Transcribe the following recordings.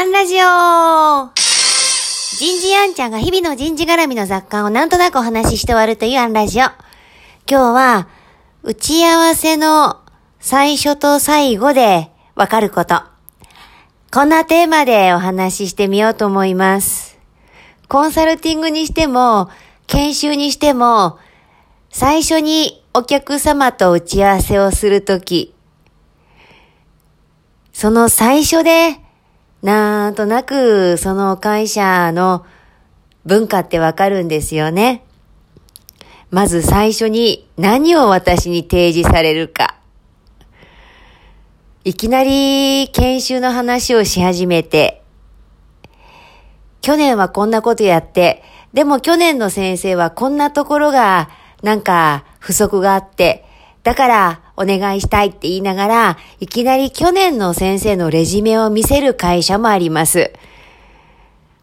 アンラジオ人事アンちゃんが日々の人事絡みの雑感をなんとなくお話しして終わるというアンラジオ。今日は、打ち合わせの最初と最後でわかること。こんなテーマでお話ししてみようと思います。コンサルティングにしても、研修にしても、最初にお客様と打ち合わせをするとき、その最初で、なんとなくその会社の文化ってわかるんですよね。まず最初に何を私に提示されるか。いきなり研修の話をし始めて、去年はこんなことやって、でも去年の先生はこんなところがなんか不足があって、だからお願いしたいって言いながら、いきなり去年の先生のレジュメを見せる会社もあります。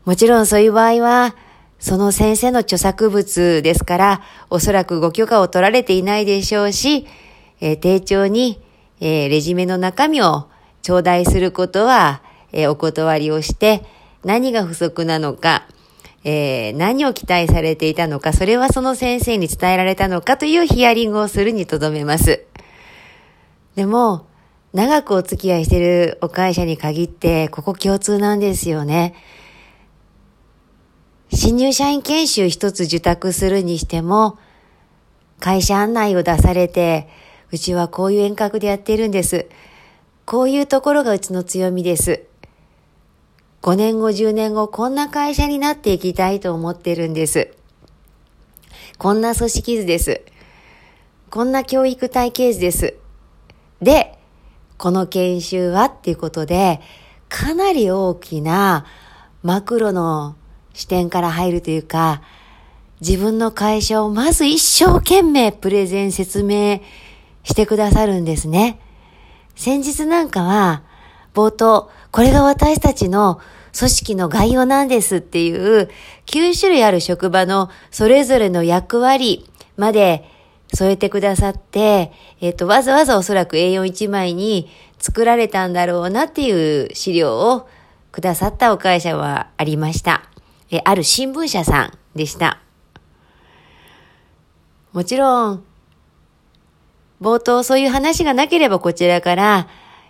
もちろんそういう場合は、その先生の著作物ですから、おそらくご許可を取られていないでしょうし、えー、丁重に、えー、レジュメの中身を頂戴することは、えー、お断りをして、何が不足なのか、えー、何を期待されていたのか、それはその先生に伝えられたのかというヒアリングをするにとどめます。でも、長くお付き合いしているお会社に限って、ここ共通なんですよね。新入社員研修一つ受託するにしても、会社案内を出されて、うちはこういう遠隔でやっているんです。こういうところがうちの強みです。5年後、10年後、こんな会社になっていきたいと思ってるんです。こんな組織図です。こんな教育体系図です。で、この研修はっていうことで、かなり大きなマクロの視点から入るというか、自分の会社をまず一生懸命プレゼン説明してくださるんですね。先日なんかは、冒頭、これが私たちの組織の概要なんですっていう9種類ある職場のそれぞれの役割まで添えてくださって、えっ、と、わざわざおそらく A41 枚に作られたんだろうなっていう資料をくださったお会社はありました。え、ある新聞社さんでした。もちろん、冒頭そういう話がなければこちらから、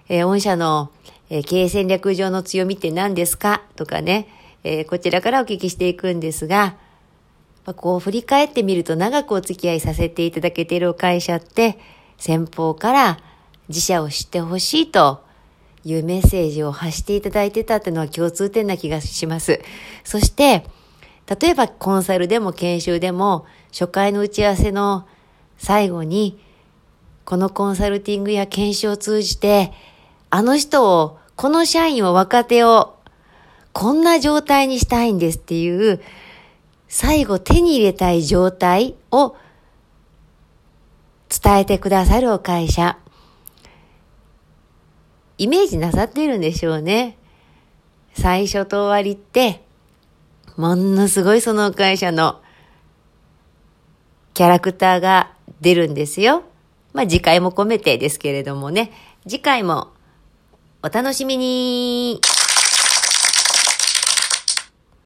えー、御社のえー、経営戦略上の強みって何ですか？とかね、えー、こちらからお聞きしていくんですが、まあ、こう振り返ってみると長くお付き合いさせていただけているお会社って、先方から自社を知ってほしいというメッセージを発していただいてたっていうのは共通点な気がします。そして、例えばコンサルでも研修でも初回の打ち合わせの最後にこのコンサルティングや研修を通じてあの人を、この社員を若手を、こんな状態にしたいんですっていう、最後手に入れたい状態を伝えてくださるお会社。イメージなさってるんでしょうね。最初と終わりって、ものすごいその会社のキャラクターが出るんですよ。まあ次回も込めてですけれどもね。次回もお楽しみに。